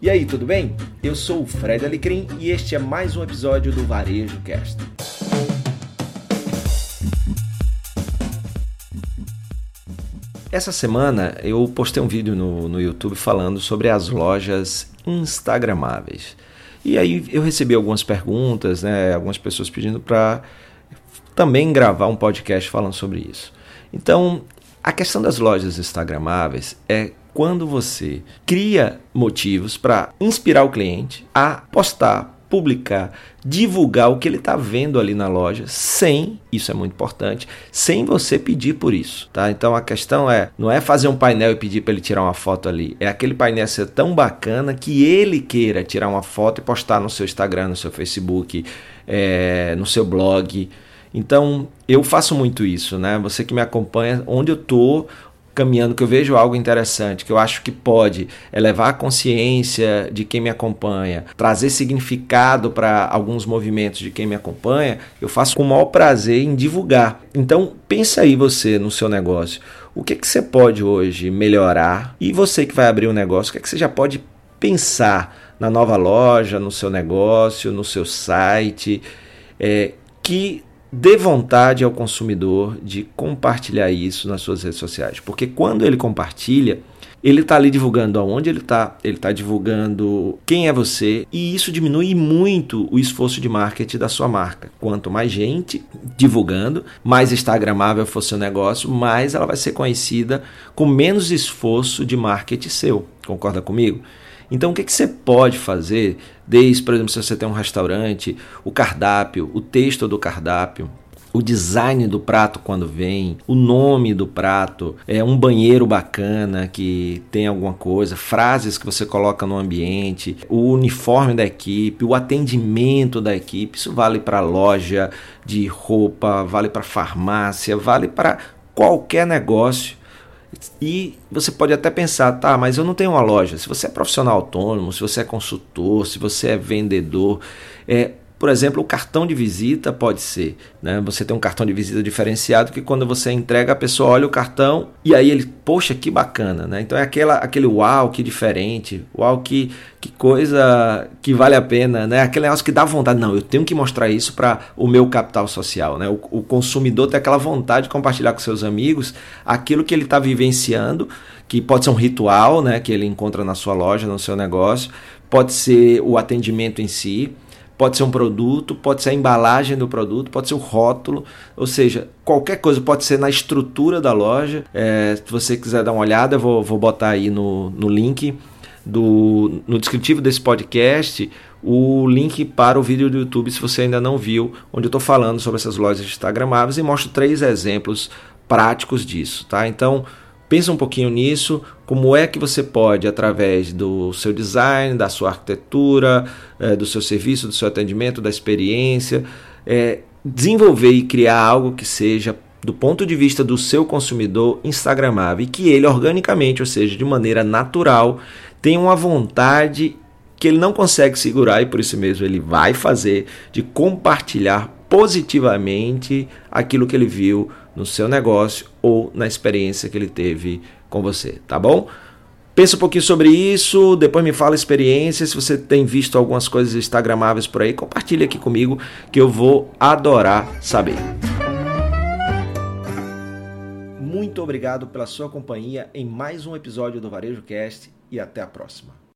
E aí, tudo bem? Eu sou o Fred Alecrim e este é mais um episódio do Varejo Cast. Essa semana eu postei um vídeo no, no YouTube falando sobre as lojas instagramáveis. E aí eu recebi algumas perguntas, né, algumas pessoas pedindo para também gravar um podcast falando sobre isso. Então, a questão das lojas instagramáveis é quando você cria motivos para inspirar o cliente a postar, publicar, divulgar o que ele está vendo ali na loja, sem, isso é muito importante, sem você pedir por isso, tá? Então a questão é, não é fazer um painel e pedir para ele tirar uma foto ali, é aquele painel ser tão bacana que ele queira tirar uma foto e postar no seu Instagram, no seu Facebook, é, no seu blog. Então eu faço muito isso, né? Você que me acompanha, onde eu tô, caminhando, que eu vejo algo interessante, que eu acho que pode elevar a consciência de quem me acompanha, trazer significado para alguns movimentos de quem me acompanha, eu faço com o maior prazer em divulgar. Então, pensa aí você no seu negócio. O que, que você pode hoje melhorar? E você que vai abrir um negócio, o que, que você já pode pensar na nova loja, no seu negócio, no seu site, é, que dê vontade ao consumidor de compartilhar isso nas suas redes sociais. Porque quando ele compartilha, ele está ali divulgando aonde ele está, ele está divulgando quem é você, e isso diminui muito o esforço de marketing da sua marca. Quanto mais gente divulgando, mais instagramável for seu negócio, mais ela vai ser conhecida com menos esforço de marketing seu. Concorda comigo? Então, o que, que você pode fazer, desde, por exemplo, se você tem um restaurante, o cardápio, o texto do cardápio, o design do prato quando vem, o nome do prato, é um banheiro bacana que tem alguma coisa, frases que você coloca no ambiente, o uniforme da equipe, o atendimento da equipe, isso vale para loja de roupa, vale para farmácia, vale para qualquer negócio e você pode até pensar, tá, mas eu não tenho uma loja. Se você é profissional autônomo, se você é consultor, se você é vendedor, é, por exemplo, o cartão de visita pode ser. Né? Você tem um cartão de visita diferenciado que quando você entrega, a pessoa olha o cartão e aí ele, poxa, que bacana. Né? Então é aquela, aquele uau, que diferente, uau, que, que coisa que vale a pena. Né? Aquele negócio que dá vontade. Não, eu tenho que mostrar isso para o meu capital social. Né? O, o consumidor tem aquela vontade de compartilhar com seus amigos aquilo que ele está vivenciando, que pode ser um ritual né? que ele encontra na sua loja, no seu negócio, pode ser o atendimento em si Pode ser um produto, pode ser a embalagem do produto, pode ser o rótulo, ou seja, qualquer coisa, pode ser na estrutura da loja. É, se você quiser dar uma olhada, eu vou, vou botar aí no, no link do, no descritivo desse podcast o link para o vídeo do YouTube, se você ainda não viu, onde eu estou falando sobre essas lojas instagramáveis e mostro três exemplos práticos disso, tá? Então, Pensa um pouquinho nisso, como é que você pode, através do seu design, da sua arquitetura, é, do seu serviço, do seu atendimento, da experiência, é, desenvolver e criar algo que seja, do ponto de vista do seu consumidor, instagramável e que ele organicamente, ou seja, de maneira natural, tenha uma vontade que ele não consegue segurar e por isso mesmo ele vai fazer de compartilhar positivamente aquilo que ele viu no seu negócio ou na experiência que ele teve com você, tá bom? Pensa um pouquinho sobre isso, depois me fala experiência. Se você tem visto algumas coisas instagramáveis por aí, compartilha aqui comigo que eu vou adorar saber. Muito obrigado pela sua companhia em mais um episódio do Varejo Cast e até a próxima.